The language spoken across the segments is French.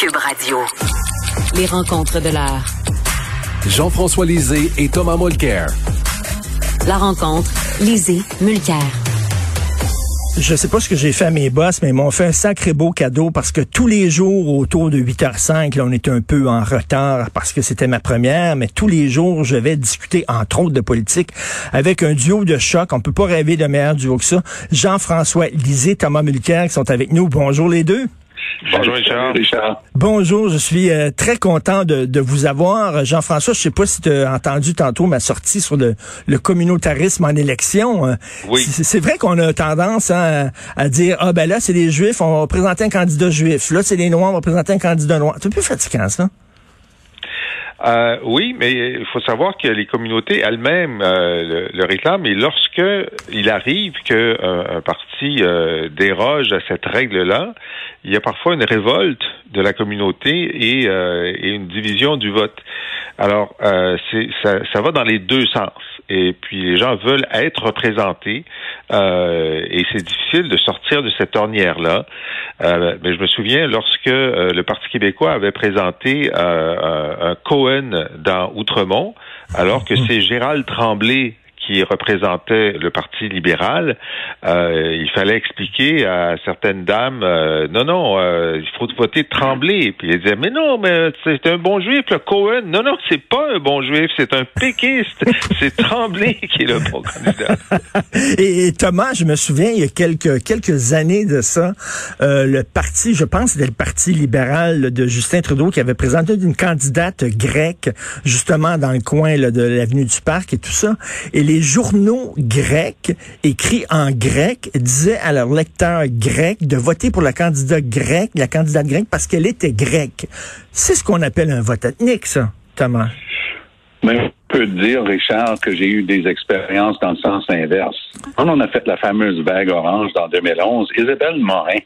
Cube Radio. Les rencontres de l'heure. Jean-François Lisée et Thomas Mulcair. La rencontre, Lisée, Mulcair. Je sais pas ce que j'ai fait à mes boss, mais ils m'ont fait un sacré beau cadeau parce que tous les jours autour de 8h05, là, on est un peu en retard parce que c'était ma première, mais tous les jours, je vais discuter entre autres de politique avec un duo de choc. On peut pas rêver de meilleur duo que ça. Jean-François Lisée, Thomas Mulcair qui sont avec nous. Bonjour les deux. Bonjour Richard. Bonjour, je suis euh, très content de, vous avoir. Jean-François, je sais pas si tu as entendu tantôt ma sortie sur le, communautarisme en élection. Euh, oui. C'est vrai qu'on a tendance hein, à dire, ah ben là, c'est les Juifs, on va présenter un candidat juif. Là, c'est les Noirs, on va présenter un candidat noir. C'est un peu fatigant, ça. Euh, oui, mais il faut savoir que les communautés elles-mêmes euh, le, réclament. Et lorsque il arrive qu'un euh, un parti déroge à cette règle-là, il y a parfois une révolte de la communauté et une division du vote. Alors, c'est, ça, ça va dans les deux sens et puis les gens veulent être représentés euh, et c'est difficile de sortir de cette ornière-là. Euh, mais je me souviens lorsque euh, le Parti québécois avait présenté un Cohen dans Outremont, alors que c'est Gérald Tremblay qui représentait le Parti libéral, euh, il fallait expliquer à certaines dames, euh, non, non, euh, il faut voter Tremblay. Puis ils disaient, mais non, mais c'est un bon juif, le Cohen. Non, non, c'est pas un bon juif, c'est un péquiste. c'est Tremblay qui est le bon candidat. et, Thomas, je me souviens, il y a quelques, quelques années de ça, le parti, je pense, c'était le Parti libéral de Justin Trudeau qui avait présenté une candidate grecque, justement, dans le coin de l'avenue du Parc et tout ça. Et les journaux grecs, écrits en grec, disaient à leurs lecteurs grecs de voter pour la candidate grecque, la candidate grecque, parce qu'elle était grecque. C'est ce qu'on appelle un vote ethnique, ça, Thomas. Mais on peut dire, Richard, que j'ai eu des expériences dans le sens inverse. Quand on a fait la fameuse vague orange dans 2011, Isabelle Morin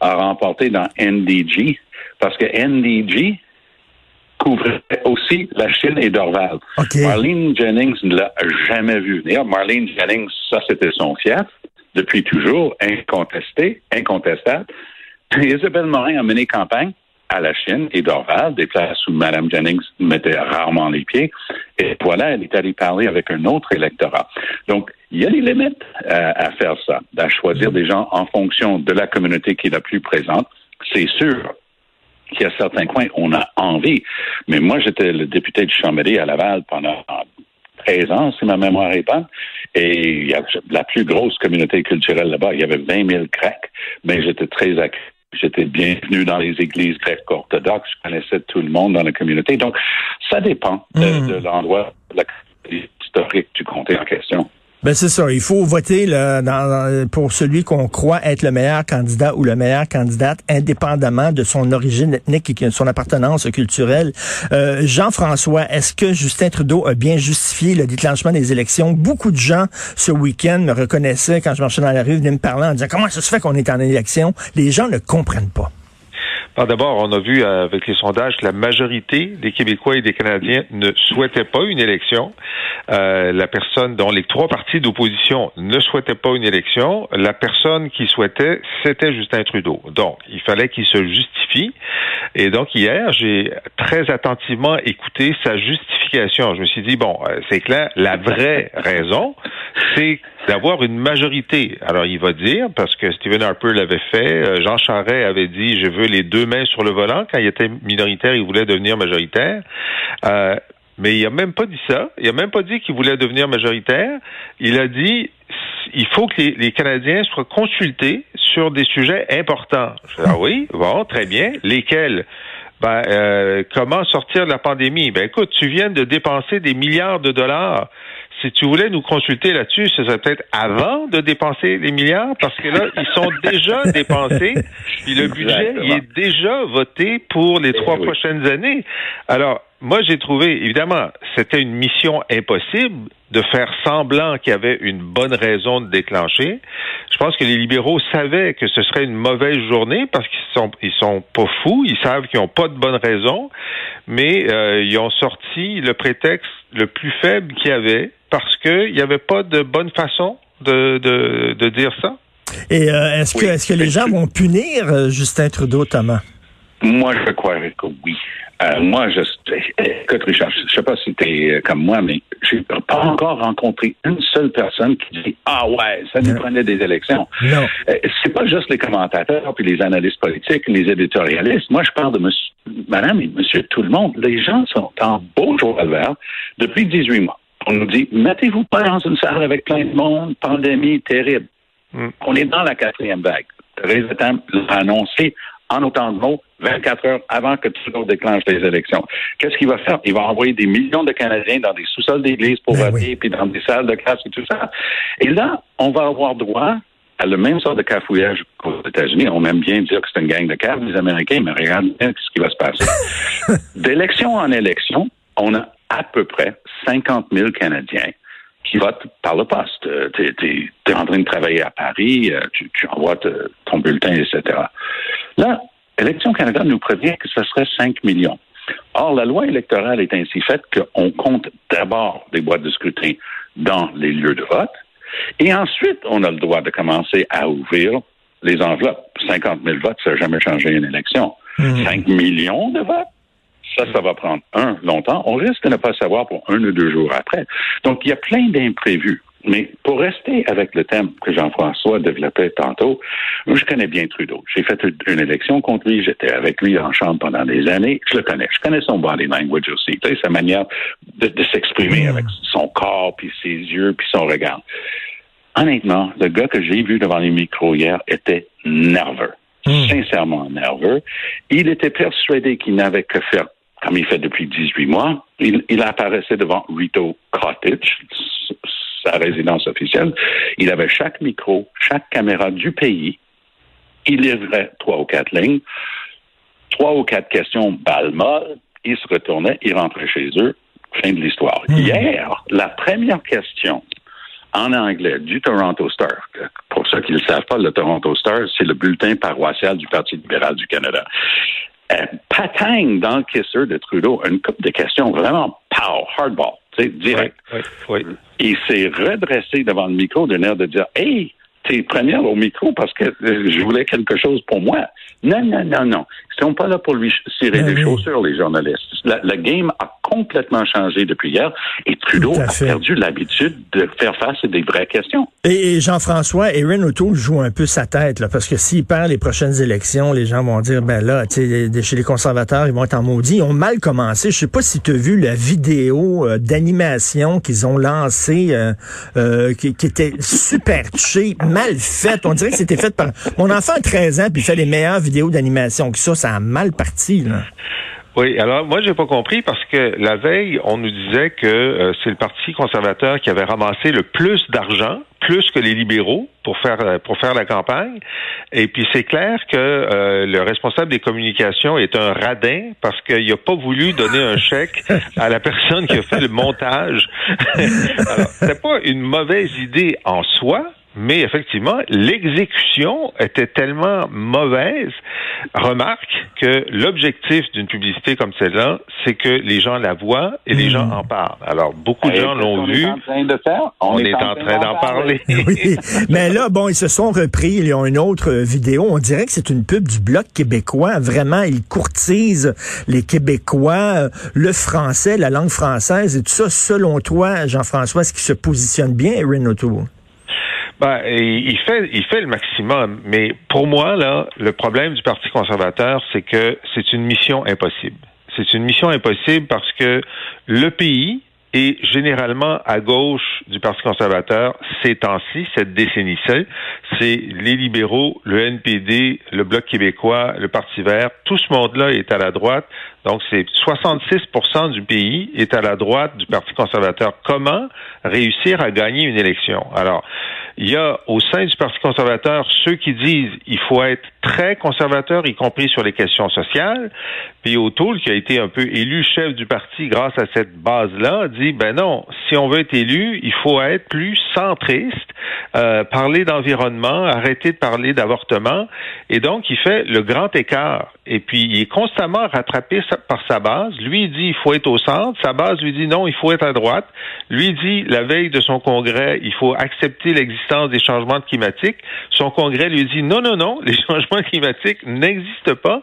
a remporté dans NDG, parce que NDG, couvrait aussi la Chine et Dorval. Marlene Jennings ne l'a jamais vu. D'ailleurs, Marlene Jennings, ça c'était son fief, depuis toujours, incontesté, incontestable. Isabelle Morin a mené campagne à la Chine et Dorval, des places où Mme Jennings mettait rarement les pieds. Et voilà, elle est allée parler avec un autre électorat. Donc, il y a des limites à, à faire ça, à choisir des gens en fonction de la communauté qui est la plus présente. C'est sûr qu'il y a certains coins, on a envie. Mais moi, j'étais le député du Chambéry à Laval pendant 13 ans, si ma mémoire est bonne. Et il y a la plus grosse communauté culturelle là-bas. Il y avait 20 000 Grecs, mais j'étais très accueilli. J'étais bienvenu dans les églises grecques orthodoxes. Je connaissais tout le monde dans la communauté. Donc, ça dépend de, hmm. de l'endroit, de la historique du comté en question. Ben c'est ça. Il faut voter là, dans, pour celui qu'on croit être le meilleur candidat ou le meilleur candidate, indépendamment de son origine ethnique et de son appartenance culturelle. Euh, Jean-François, est-ce que Justin Trudeau a bien justifié le déclenchement des élections? Beaucoup de gens ce week-end me reconnaissaient quand je marchais dans la rue, venaient me parler en disant comment ça se fait qu'on est en élection? Les gens ne comprennent pas. D'abord, on a vu euh, avec les sondages que la majorité des Québécois et des Canadiens ne souhaitaient pas une élection. Euh, la personne dont les trois partis d'opposition ne souhaitaient pas une élection, la personne qui souhaitait, c'était Justin Trudeau. Donc, il fallait qu'il se justifie. Et donc, hier, j'ai très attentivement écouté sa justification. Je me suis dit, bon, euh, c'est clair, la vraie raison, c'est d'avoir une majorité. Alors, il va dire, parce que Stephen Harper l'avait fait, Jean Charest avait dit, je veux les deux mains sur le volant. Quand il était minoritaire, il voulait devenir majoritaire. Euh, mais il a même pas dit ça. Il a même pas dit qu'il voulait devenir majoritaire. Il a dit il faut que les, Canadiens soient consultés sur des sujets importants. ah oui, bon, très bien. Lesquels? Ben, euh, comment sortir de la pandémie? Ben écoute, tu viens de dépenser des milliards de dollars si tu voulais nous consulter là-dessus, ce serait peut-être avant de dépenser les milliards, parce que là, ils sont déjà dépensés, puis le budget, il est déjà voté pour les trois prochaines années. Alors, moi, j'ai trouvé, évidemment, c'était une mission impossible de faire semblant qu'il y avait une bonne raison de déclencher. Je pense que les libéraux savaient que ce serait une mauvaise journée parce qu'ils sont ils sont pas fous, ils savent qu'ils n'ont pas de bonne raison, mais euh, ils ont sorti le prétexte le plus faible qu'il y avait parce qu'il n'y avait pas de bonne façon de, de, dire ça. Et euh, est-ce que est-ce que les gens vont punir euh, Justin Trudeau, Thomas? Moi, je croirais que oui. Euh, moi, je, écoute, Richard, je sais pas si tu es comme moi, mais j'ai pas encore rencontré une seule personne qui dit Ah ouais, ça nous prenait des élections. Non. Euh, c'est pas juste les commentateurs puis les analystes politiques, les éditorialistes. Moi, je parle de monsieur, madame et monsieur tout le monde. Les gens sont en beau jour à vert depuis 18 mois. On nous dit Mettez-vous pas dans une salle avec plein de monde, pandémie terrible. Mm. On est dans la quatrième vague. Thérèse l'a annoncé en autant de mots 24 heures avant que Trudeau déclenche les élections. Qu'est-ce qu'il va faire? Il va envoyer des millions de Canadiens dans des sous-sols d'églises pour Ben voter, oui. puis dans des salles de classe et tout ça. Et là, on va avoir droit à le même sort de cafouillage qu'aux États-Unis. On aime bien dire que c'est une gang de caves, les Américains, mais regarde bien ce qui va se passer. D'élection en élection, on a à peu près 50 000 Canadiens qui votent par le poste. Euh, Tu es, en train de travailler à Paris, euh, tu, tu envoies te- ton bulletin, etc. Là, Élection Canada nous prévient que ce serait 5 millions. Or, la loi électorale est ainsi faite qu'on compte d'abord les boîtes de scrutin dans les lieux de vote, et ensuite, on a le droit de commencer à ouvrir les enveloppes. 50 000 votes, ça n'a jamais changé une élection. 5 millions de votes, ça, ça va prendre, un, longtemps. On risque de ne pas savoir pour un ou deux jours après. Donc, il y a plein d'imprévus. Mais pour rester avec le thème que Jean-François développait tantôt, je connais bien Trudeau. J'ai fait une élection contre lui. J'étais avec lui en chambre pendant des années. Je le connais. Je connais son body language aussi. Tu sais, sa manière de, de s'exprimer avec son corps, puis ses yeux, puis son regard. Honnêtement, le gars que j'ai vu devant les micros hier était nerveux. Sincèrement nerveux. Il était persuadé qu'il n'avait que faire comme il fait depuis 18 mois. Il, il apparaissait devant Rito Cottage, sa résidence officielle. Il avait chaque micro, chaque caméra du pays. Il livrait trois ou quatre lignes, trois ou quatre questions balle molle. Il se retournait, il rentrait chez eux. Fin de l'histoire. Hier, la première question en anglais du Toronto Star. Pour ceux qui ne le savent pas, le Toronto Star, c'est le bulletin paroissial du Parti libéral du Canada. Euh, patang dans le kisser de Trudeau, une couple de questions vraiment pow, hardball, tu sais, direct. Oui, oui. Il s'est redressé devant le micro d'un air de dire Hey, t'es première au micro parce que euh, je voulais quelque chose pour moi. Non, non, non, non. Ils sont pas là pour lui cirer Ben des oui. chaussures, les journalistes. La- Le game a complètement changé depuis hier et Trudeau a fait. perdu l'habitude de faire face à des vraies questions. Et, et Jean-François, Erin O'Toole joue un peu sa tête, là, parce que s'il perd les prochaines élections, les gens vont dire, ben là, tu sais, les- chez les conservateurs, ils vont être en maudit. Ils ont mal commencé. Je sais pas si tu as vu la vidéo euh, d'animation qu'ils ont lancée, euh, euh, qui, qui était super cheap, mal faite. On dirait que c'était fait par... Mon enfant a 13 ans, puis il fait les meilleures vidéos d'animation que ça. Ça a mal parti, là. Oui, alors moi j'ai pas compris parce que la veille, on nous disait que euh, c'est le Parti conservateur qui avait ramassé le plus d'argent, plus que les libéraux pour faire euh, pour faire la campagne. Et puis c'est clair que euh, le responsable des communications est un radin parce qu'il n'a pas voulu donner un chèque à la personne qui a fait le montage. alors, c'était pas une mauvaise idée en soi, mais effectivement, l'exécution était tellement mauvaise. Remarque que l'objectif d'une publicité comme celle-là, c'est que les gens la voient et les gens en parlent. Alors, beaucoup de Et gens l'ont vu. est en train de faire? On, est, en train d'en parler. Oui, mais là, bon, ils se sont repris. Ils ont une autre vidéo. On dirait que c'est une pub du Bloc québécois. Vraiment, ils courtisent les Québécois, le français, la langue française et tout ça. Selon toi, Jean-François, est-ce qu'il se positionne bien, Erin O'Toole? Ben, il fait, il fait le maximum. Mais pour moi, là, le problème du Parti conservateur, c'est que c'est une mission impossible. C'est une mission impossible parce que le pays est généralement à gauche du Parti conservateur ces temps-ci, cette décennie-ci. C'est les libéraux, le NPD, le Bloc québécois, le Parti vert. Tout ce monde-là est à la droite. Donc, c'est 66% du pays est à la droite du Parti conservateur. Comment réussir à gagner une élection? Alors, il y a au sein du Parti conservateur ceux qui disent il faut être très conservateur, y compris sur les questions sociales. Puis O'Toole, qui a été un peu élu chef du parti grâce à cette base-là, dit dit, ben non, si on veut être élu, il faut être plus centriste, euh, parler d'environnement, arrêter de parler d'avortement. Et donc, il fait le grand écart. Et puis, il est constamment rattrapé par sa base. Lui, il dit, il faut être au centre. Sa base lui dit, non, il faut être à droite. Lui dit, la veille de son congrès, il faut accepter l'existence des changements climatiques. Son congrès lui dit, non, non, non, les changements climatiques n'existent pas.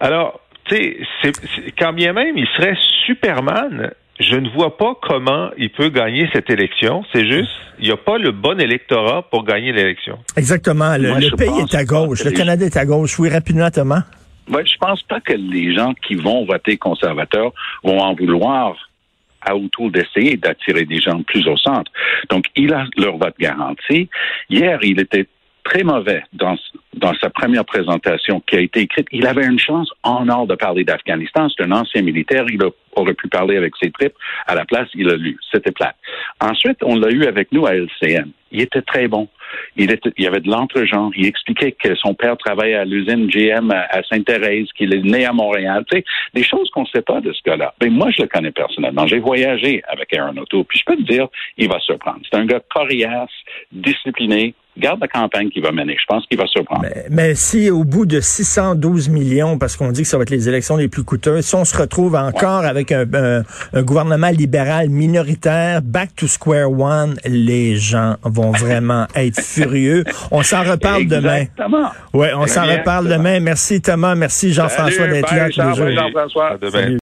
Alors, tu sais, quand bien même il serait Superman, je ne vois pas comment il peut gagner cette élection. C'est juste, il n'y a pas le bon électorat pour gagner l'élection. Exactement. Le, pays est à gauche. Le Canada est à gauche. Oui, rapidement, Thomas. Oui, je pense pas que les gens qui vont voter conservateur vont en vouloir à autour d'essayer d'attirer des gens plus au centre. Donc, il a leur vote garanti. Hier, il était très mauvais dans, dans sa première présentation qui a été écrite. Il avait une chance en or de parler d'Afghanistan. C'est un ancien militaire. Il aurait pu parler avec ses tripes. À la place, il a lu. C'était plat. Ensuite, on l'a eu avec nous à LCN. Il était très bon. Il, était, il y avait de l'entre-genre. Il expliquait que son père travaillait à l'usine GM à, Sainte-Thérèse, qu'il est né à Montréal. Tu sais, des choses qu'on ne sait pas de ce gars-là. Mais ben, moi, je le connais personnellement. J'ai voyagé avec Aaron Auto. Puis je peux te dire, il va se surprendre. C'est un gars coriace, discipliné, garde la campagne qu'il va mener. Je pense qu'il va surprendre. Mais, mais, si au bout de 612 millions, parce qu'on dit que ça va être les élections les plus coûteuses, si on se retrouve encore avec un, un, gouvernement libéral minoritaire, back to square one, les gens vont vraiment être furieux. On s'en reparle demain. Ouais, on s'en reparle demain. Merci Thomas, merci Jean-François d'être là Jean-François.